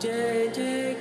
Jai Jai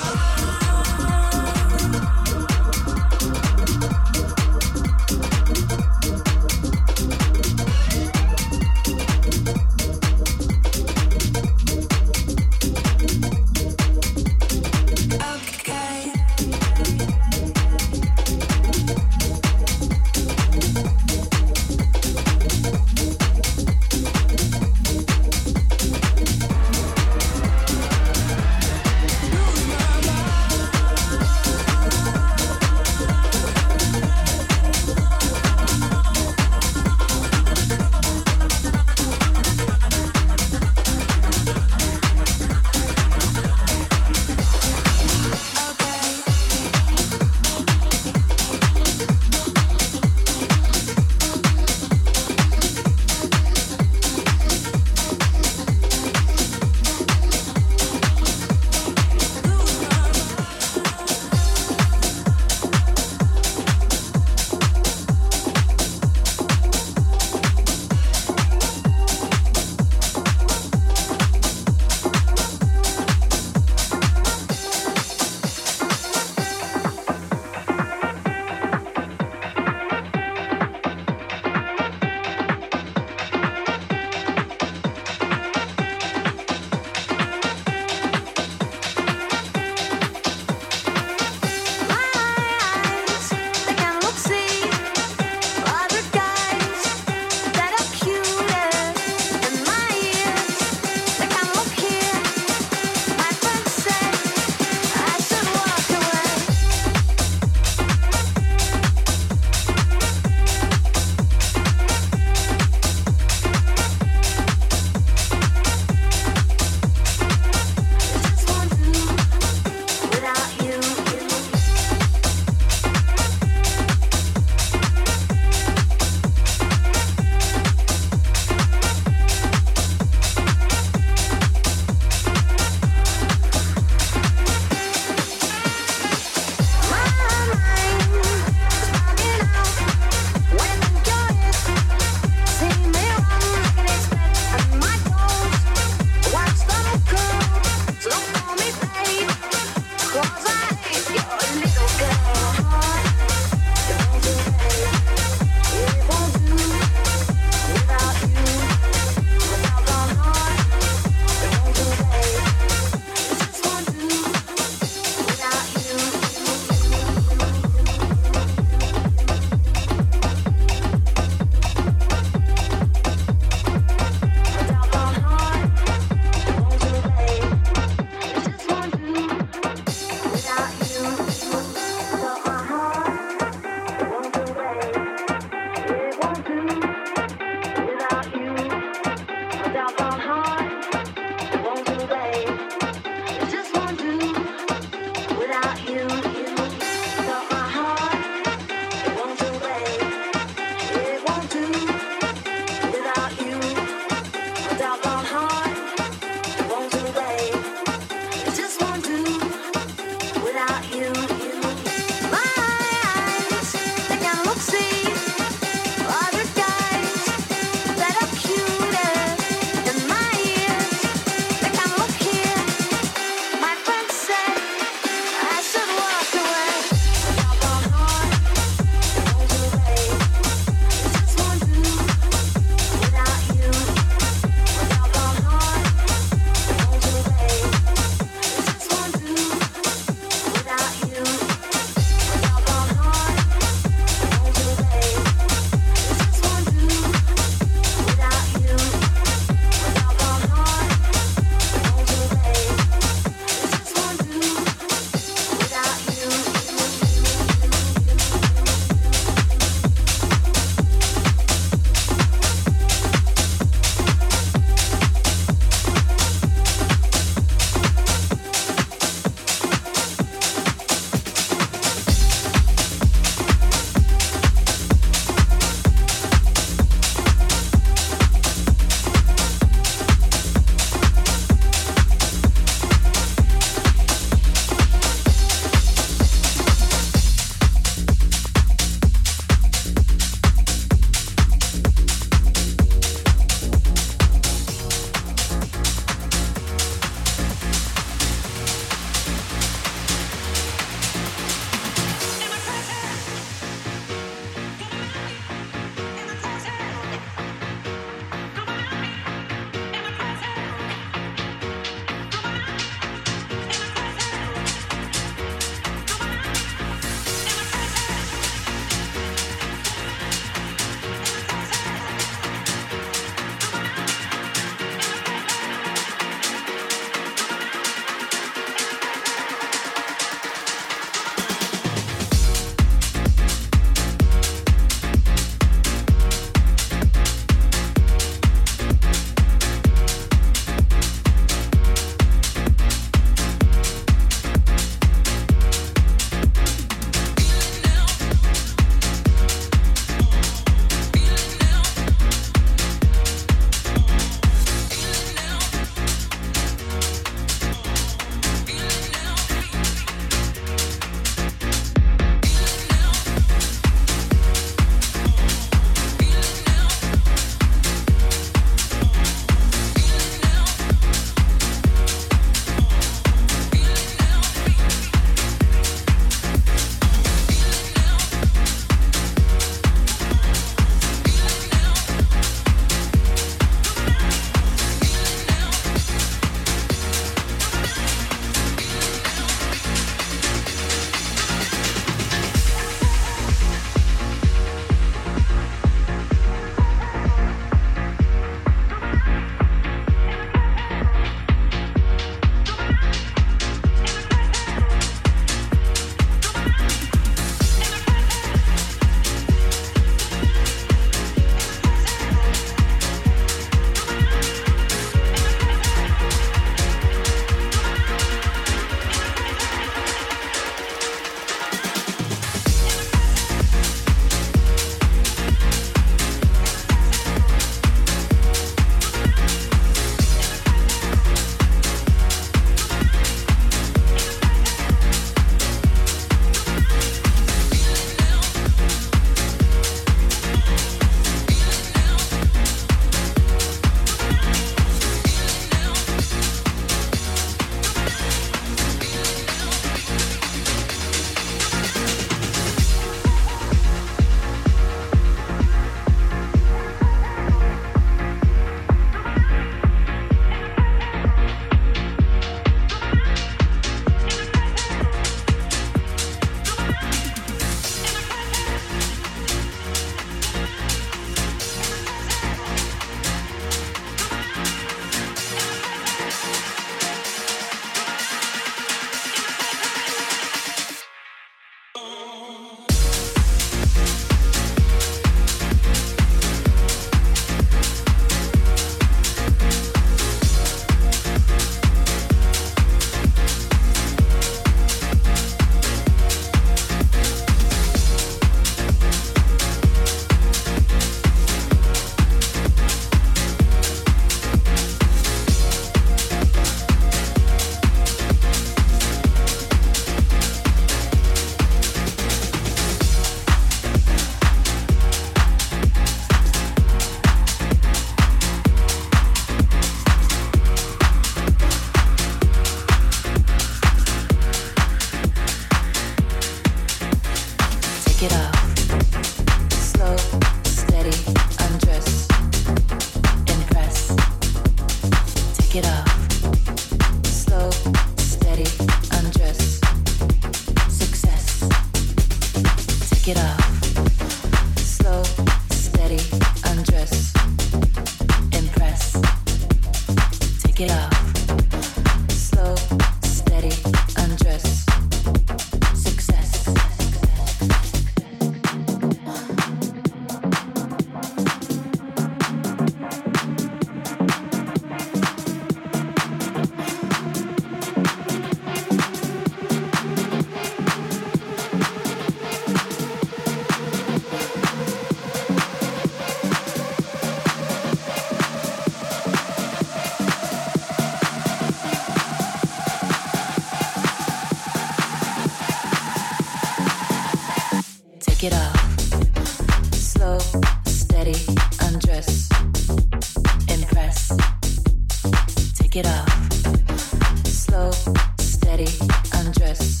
take it off. Slow, steady, undress.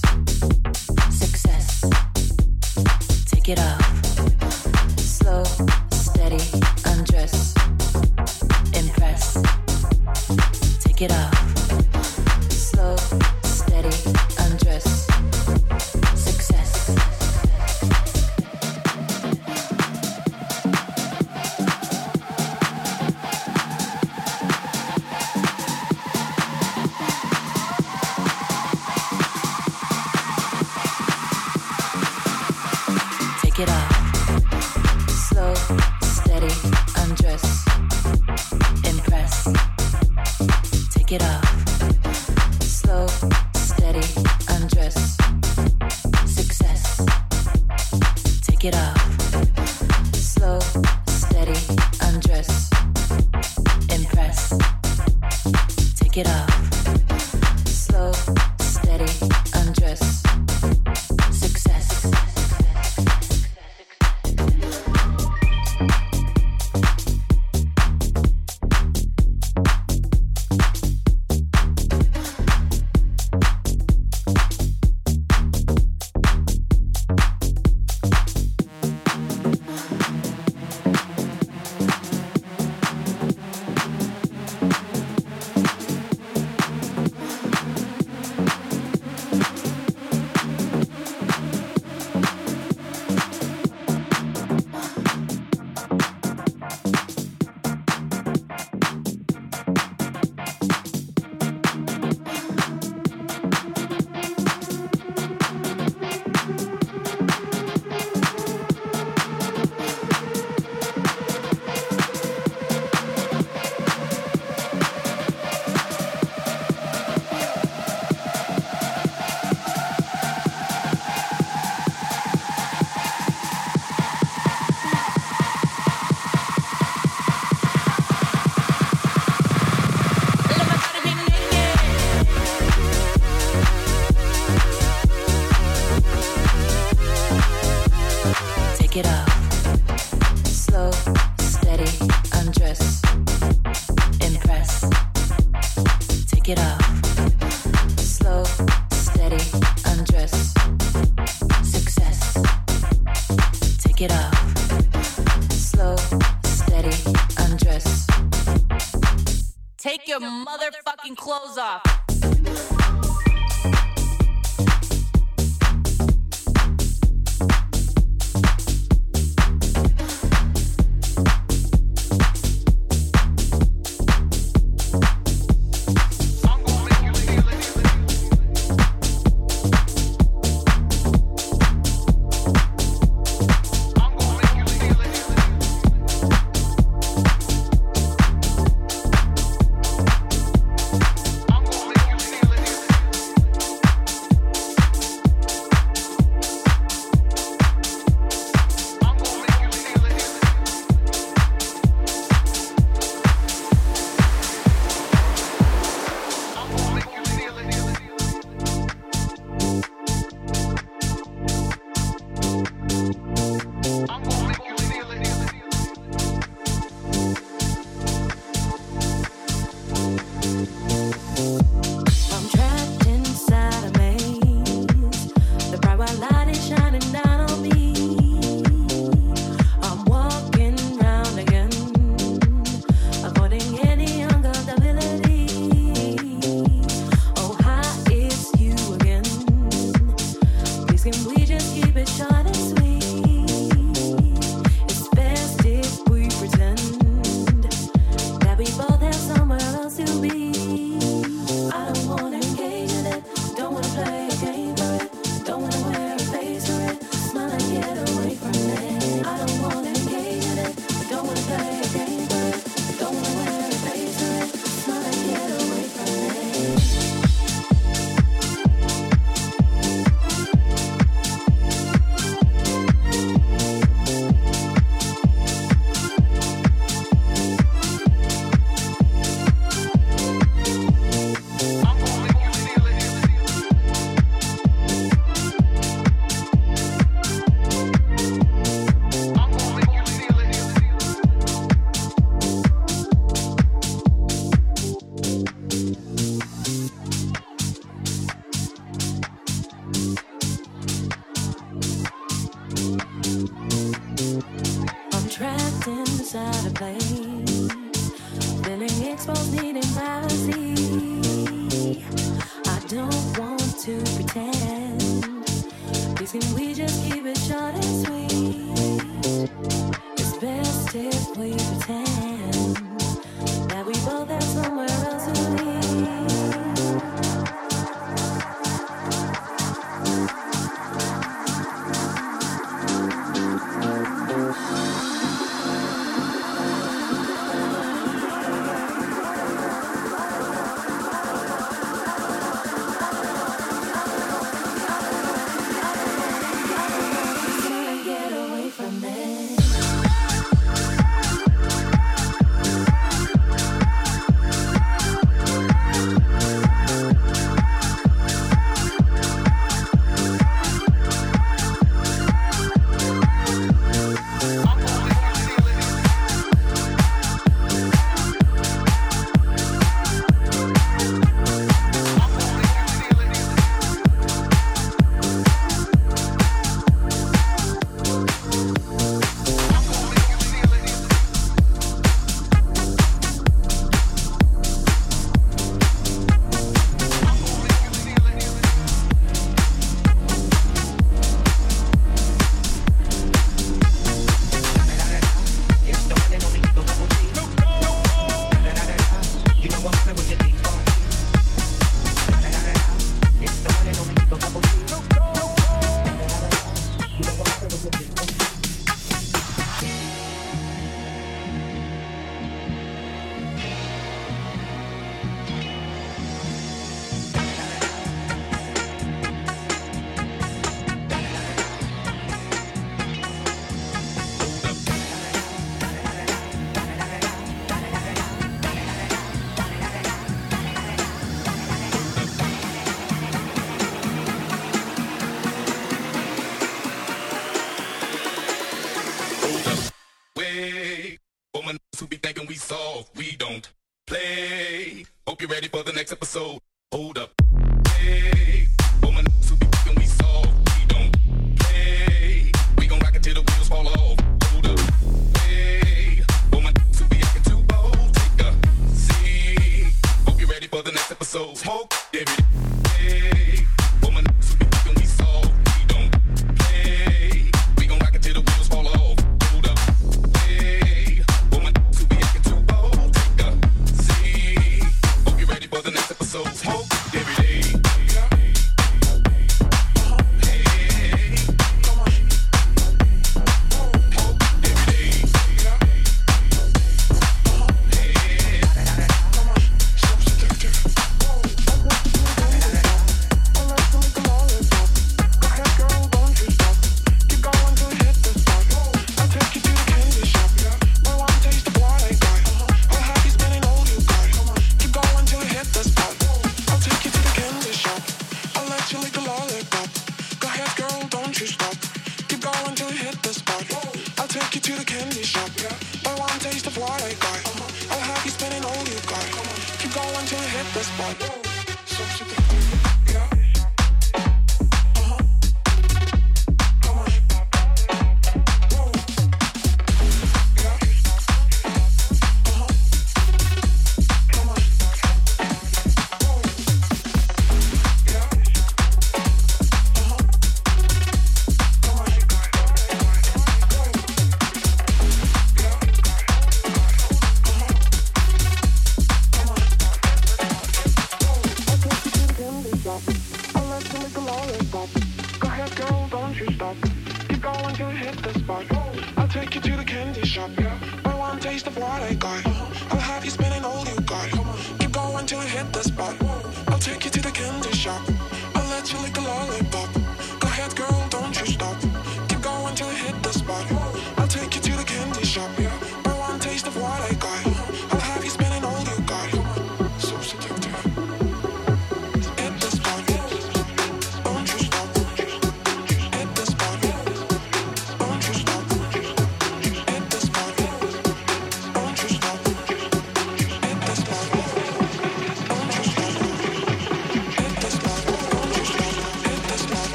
Success. Take it off. Slow, steady, undress. Impress. Take it off.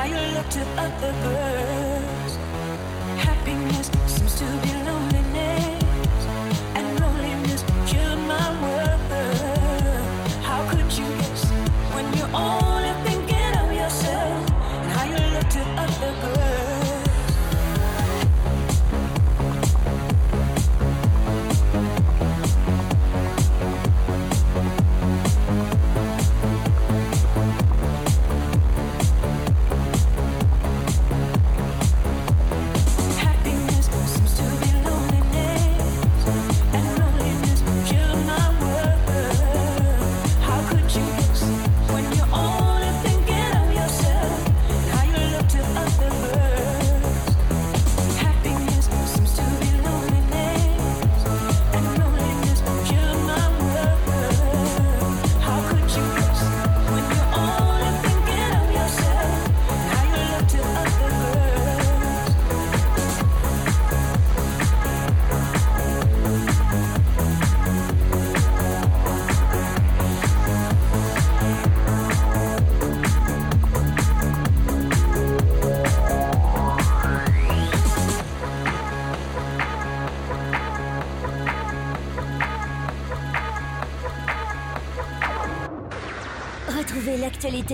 how you look to other birds. Happiness seems to be low.